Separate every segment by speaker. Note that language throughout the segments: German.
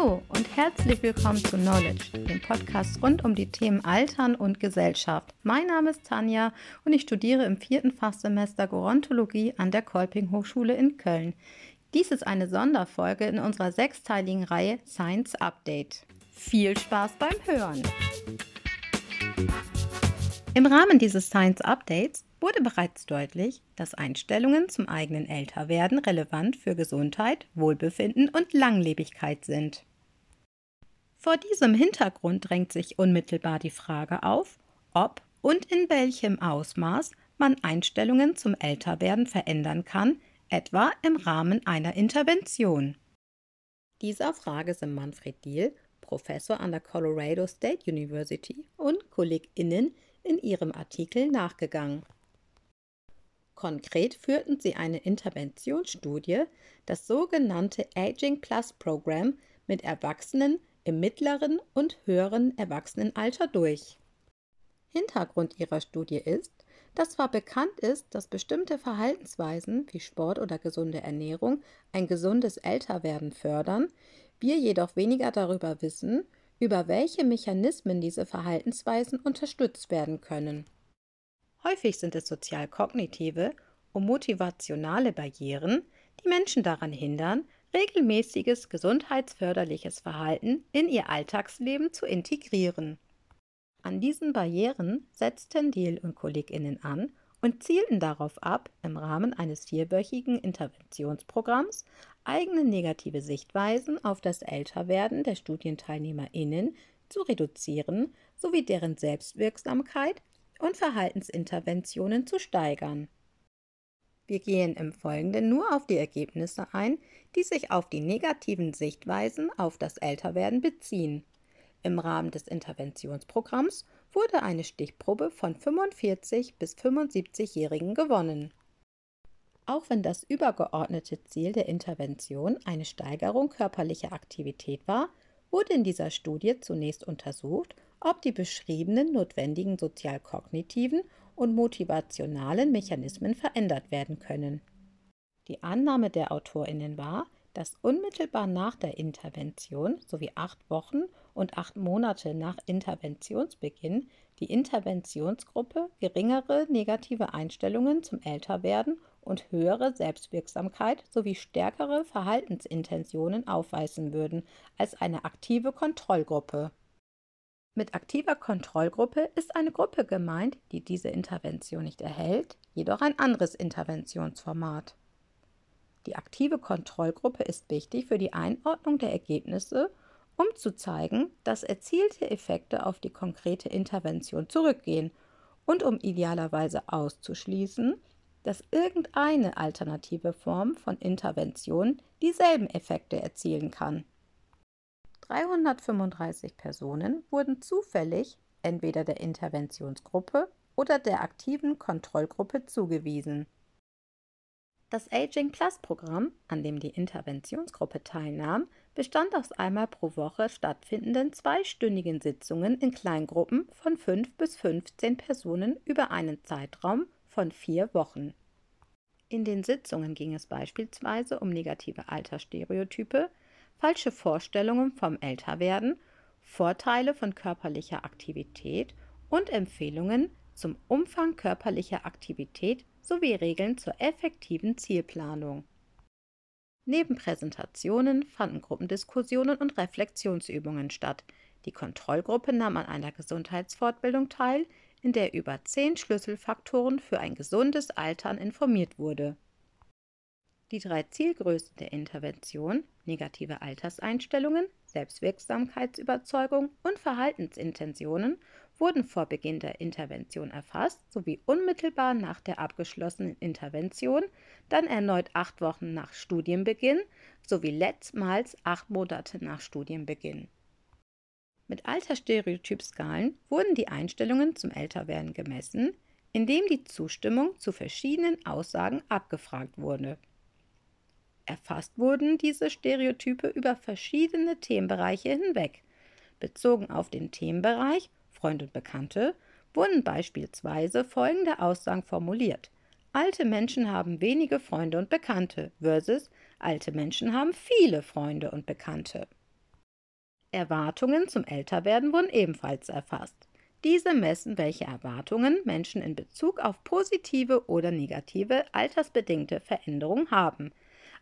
Speaker 1: Hallo und herzlich willkommen zu Knowledge, dem Podcast rund um die Themen Altern und Gesellschaft. Mein Name ist Tanja und ich studiere im vierten Fachsemester Gerontologie an der Kolping Hochschule in Köln. Dies ist eine Sonderfolge in unserer sechsteiligen Reihe Science Update. Viel Spaß beim Hören! Im Rahmen dieses Science Updates wurde bereits deutlich, dass Einstellungen zum eigenen Älterwerden relevant für Gesundheit, Wohlbefinden und Langlebigkeit sind. Vor diesem Hintergrund drängt sich unmittelbar die Frage auf, ob und in welchem Ausmaß man Einstellungen zum Älterwerden verändern kann, etwa im Rahmen einer Intervention. Dieser Frage sind Manfred Diehl, Professor an der Colorado State University und KollegInnen in ihrem Artikel nachgegangen. Konkret führten sie eine Interventionsstudie, das sogenannte Aging Plus Program, mit Erwachsenen im mittleren und höheren Erwachsenenalter durch. Hintergrund ihrer Studie ist, dass zwar bekannt ist, dass bestimmte Verhaltensweisen wie Sport oder gesunde Ernährung ein gesundes Älterwerden fördern, wir jedoch weniger darüber wissen, über welche Mechanismen diese Verhaltensweisen unterstützt werden können. Häufig sind es sozial-kognitive und motivationale Barrieren, die Menschen daran hindern, regelmäßiges gesundheitsförderliches Verhalten in ihr Alltagsleben zu integrieren. An diesen Barrieren setzten Deal und KollegInnen an und zielten darauf ab, im Rahmen eines vierwöchigen Interventionsprogramms eigene negative Sichtweisen auf das Älterwerden der StudienteilnehmerInnen zu reduzieren sowie deren Selbstwirksamkeit und Verhaltensinterventionen zu steigern. Wir gehen im Folgenden nur auf die Ergebnisse ein, die sich auf die negativen Sichtweisen auf das Älterwerden beziehen. Im Rahmen des Interventionsprogramms wurde eine Stichprobe von 45 bis 75-Jährigen gewonnen. Auch wenn das übergeordnete Ziel der Intervention eine Steigerung körperlicher Aktivität war, wurde in dieser Studie zunächst untersucht, ob die beschriebenen notwendigen sozialkognitiven und motivationalen Mechanismen verändert werden können. Die Annahme der Autorinnen war, dass unmittelbar nach der Intervention sowie acht Wochen und acht Monate nach Interventionsbeginn die Interventionsgruppe geringere negative Einstellungen zum Älterwerden und höhere Selbstwirksamkeit sowie stärkere Verhaltensintentionen aufweisen würden als eine aktive Kontrollgruppe. Mit aktiver Kontrollgruppe ist eine Gruppe gemeint, die diese Intervention nicht erhält, jedoch ein anderes Interventionsformat. Die aktive Kontrollgruppe ist wichtig für die Einordnung der Ergebnisse, um zu zeigen, dass erzielte Effekte auf die konkrete Intervention zurückgehen und um idealerweise auszuschließen, dass irgendeine alternative Form von Intervention dieselben Effekte erzielen kann. 335 Personen wurden zufällig entweder der Interventionsgruppe oder der aktiven Kontrollgruppe zugewiesen. Das Aging Plus Programm, an dem die Interventionsgruppe teilnahm, bestand aus einmal pro Woche stattfindenden zweistündigen Sitzungen in Kleingruppen von 5 bis 15 Personen über einen Zeitraum von vier Wochen. In den Sitzungen ging es beispielsweise um negative Altersstereotype, falsche Vorstellungen vom Älterwerden, Vorteile von körperlicher Aktivität und Empfehlungen zum Umfang körperlicher Aktivität sowie Regeln zur effektiven Zielplanung. Neben Präsentationen fanden Gruppendiskussionen und Reflexionsübungen statt. Die Kontrollgruppe nahm an einer Gesundheitsfortbildung teil, in der über zehn Schlüsselfaktoren für ein gesundes Altern informiert wurde. Die drei Zielgrößen der Intervention negative Alterseinstellungen, Selbstwirksamkeitsüberzeugung und Verhaltensintentionen wurden vor Beginn der Intervention erfasst sowie unmittelbar nach der abgeschlossenen Intervention, dann erneut acht Wochen nach Studienbeginn sowie letztmals acht Monate nach Studienbeginn. Mit Altersstereotypskalen wurden die Einstellungen zum Älterwerden gemessen, indem die Zustimmung zu verschiedenen Aussagen abgefragt wurde. Erfasst wurden diese Stereotype über verschiedene Themenbereiche hinweg. Bezogen auf den Themenbereich Freunde und Bekannte wurden beispielsweise folgende Aussagen formuliert. Alte Menschen haben wenige Freunde und Bekannte versus alte Menschen haben viele Freunde und Bekannte. Erwartungen zum Älterwerden wurden ebenfalls erfasst. Diese messen, welche Erwartungen Menschen in Bezug auf positive oder negative altersbedingte Veränderungen haben.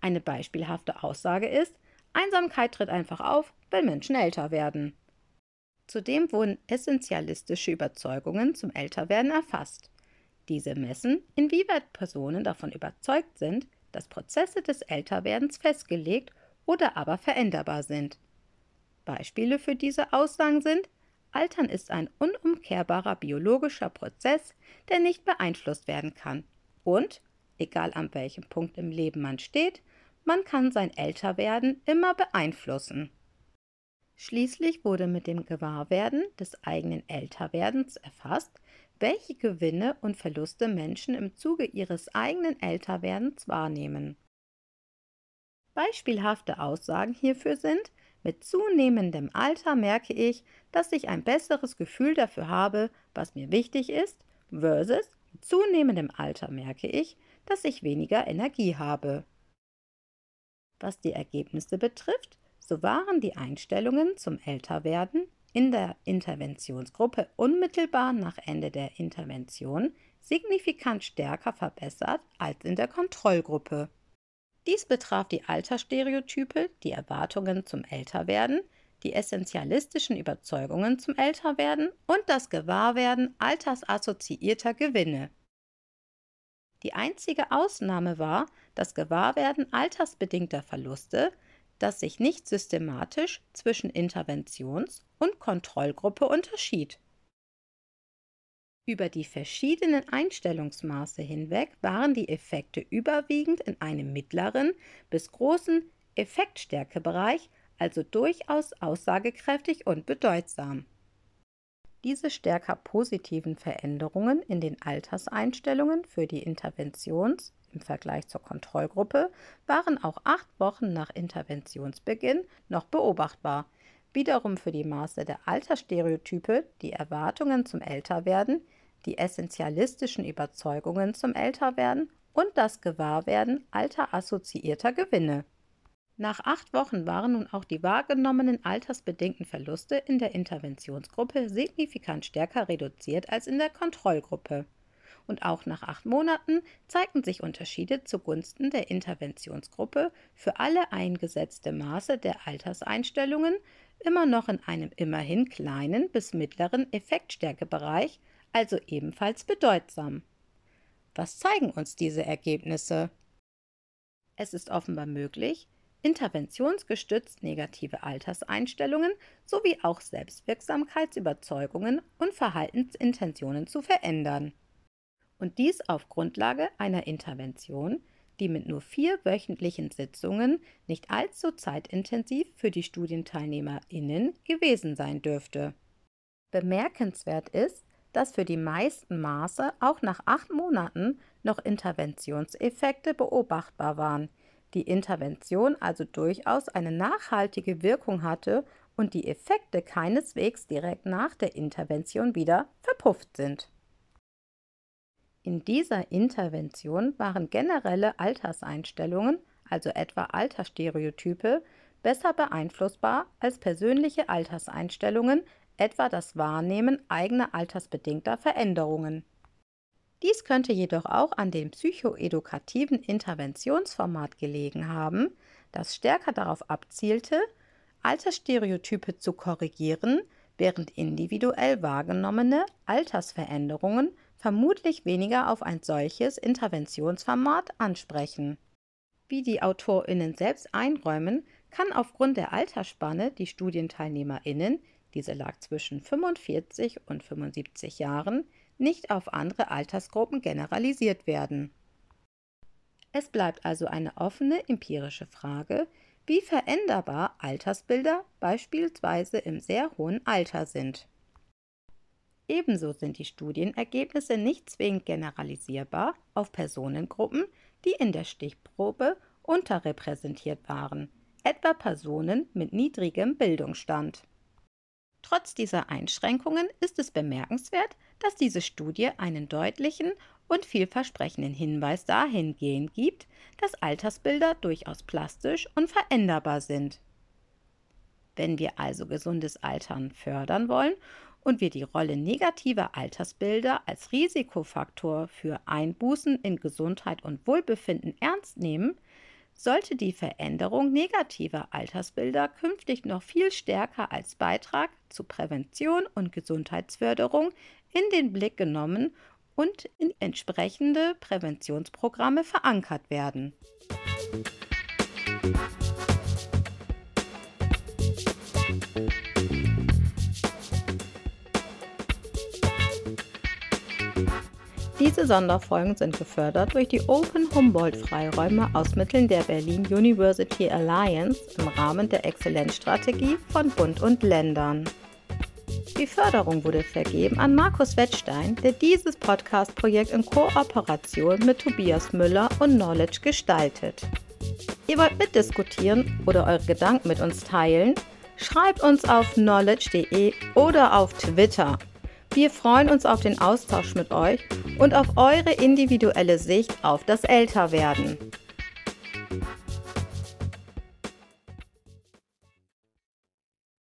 Speaker 1: Eine beispielhafte Aussage ist, Einsamkeit tritt einfach auf, wenn Menschen älter werden. Zudem wurden essentialistische Überzeugungen zum Älterwerden erfasst. Diese messen, inwieweit Personen davon überzeugt sind, dass Prozesse des Älterwerdens festgelegt oder aber veränderbar sind. Beispiele für diese Aussagen sind, Altern ist ein unumkehrbarer biologischer Prozess, der nicht beeinflusst werden kann. Und, egal an welchem Punkt im Leben man steht, man kann sein Älterwerden immer beeinflussen. Schließlich wurde mit dem Gewahrwerden des eigenen Älterwerdens erfasst, welche Gewinne und Verluste Menschen im Zuge ihres eigenen Älterwerdens wahrnehmen. Beispielhafte Aussagen hierfür sind, mit zunehmendem Alter merke ich, dass ich ein besseres Gefühl dafür habe, was mir wichtig ist, versus mit zunehmendem Alter merke ich, dass ich weniger Energie habe. Was die Ergebnisse betrifft, so waren die Einstellungen zum Älterwerden in der Interventionsgruppe unmittelbar nach Ende der Intervention signifikant stärker verbessert als in der Kontrollgruppe. Dies betraf die Altersstereotype, die Erwartungen zum Älterwerden, die essentialistischen Überzeugungen zum Älterwerden und das Gewahrwerden altersassoziierter Gewinne. Die einzige Ausnahme war das Gewahrwerden altersbedingter Verluste, das sich nicht systematisch zwischen Interventions- und Kontrollgruppe unterschied. Über die verschiedenen Einstellungsmaße hinweg waren die Effekte überwiegend in einem mittleren bis großen Effektstärkebereich, also durchaus aussagekräftig und bedeutsam. Diese stärker positiven Veränderungen in den Alterseinstellungen für die Interventions- im Vergleich zur Kontrollgruppe waren auch acht Wochen nach Interventionsbeginn noch beobachtbar. Wiederum für die Maße der Altersstereotype, die Erwartungen zum Älterwerden, die essentialistischen Überzeugungen zum Älterwerden und das Gewahrwerden alter assoziierter Gewinne. Nach acht Wochen waren nun auch die wahrgenommenen altersbedingten Verluste in der Interventionsgruppe signifikant stärker reduziert als in der Kontrollgruppe. Und auch nach acht Monaten zeigten sich Unterschiede zugunsten der Interventionsgruppe für alle eingesetzte Maße der Alterseinstellungen immer noch in einem immerhin kleinen bis mittleren Effektstärkebereich, also ebenfalls bedeutsam. Was zeigen uns diese Ergebnisse? Es ist offenbar möglich, interventionsgestützt negative Alterseinstellungen sowie auch Selbstwirksamkeitsüberzeugungen und Verhaltensintentionen zu verändern. Und dies auf Grundlage einer Intervention, die mit nur vier wöchentlichen Sitzungen nicht allzu zeitintensiv für die StudienteilnehmerInnen gewesen sein dürfte. Bemerkenswert ist, dass für die meisten Maße auch nach acht Monaten noch Interventionseffekte beobachtbar waren, die Intervention also durchaus eine nachhaltige Wirkung hatte und die Effekte keineswegs direkt nach der Intervention wieder verpufft sind. In dieser Intervention waren generelle Alterseinstellungen, also etwa Altersstereotype, besser beeinflussbar als persönliche Alterseinstellungen, etwa das Wahrnehmen eigener altersbedingter Veränderungen. Dies könnte jedoch auch an dem psychoedukativen Interventionsformat gelegen haben, das stärker darauf abzielte, Altersstereotype zu korrigieren, während individuell wahrgenommene Altersveränderungen vermutlich weniger auf ein solches Interventionsformat ansprechen. Wie die Autorinnen selbst einräumen, kann aufgrund der Altersspanne die Studienteilnehmerinnen, diese lag zwischen 45 und 75 Jahren, nicht auf andere Altersgruppen generalisiert werden. Es bleibt also eine offene empirische Frage, wie veränderbar Altersbilder beispielsweise im sehr hohen Alter sind. Ebenso sind die Studienergebnisse nicht zwingend generalisierbar auf Personengruppen, die in der Stichprobe unterrepräsentiert waren, etwa Personen mit niedrigem Bildungsstand. Trotz dieser Einschränkungen ist es bemerkenswert, dass diese Studie einen deutlichen und vielversprechenden Hinweis dahingehend gibt, dass Altersbilder durchaus plastisch und veränderbar sind. Wenn wir also gesundes Altern fördern wollen und wir die Rolle negativer Altersbilder als Risikofaktor für Einbußen in Gesundheit und Wohlbefinden ernst nehmen, sollte die Veränderung negativer Altersbilder künftig noch viel stärker als Beitrag zu Prävention und Gesundheitsförderung in den Blick genommen und in entsprechende Präventionsprogramme verankert werden. Diese Sonderfolgen sind gefördert durch die Open Humboldt-Freiräume aus Mitteln der Berlin University Alliance im Rahmen der Exzellenzstrategie von Bund und Ländern. Die Förderung wurde vergeben an Markus Wettstein, der dieses Podcast-Projekt in Kooperation mit Tobias Müller und Knowledge gestaltet. Ihr wollt mitdiskutieren oder eure Gedanken mit uns teilen? Schreibt uns auf knowledge.de oder auf Twitter. Wir freuen uns auf den Austausch mit euch und auf eure individuelle Sicht auf das Älterwerden.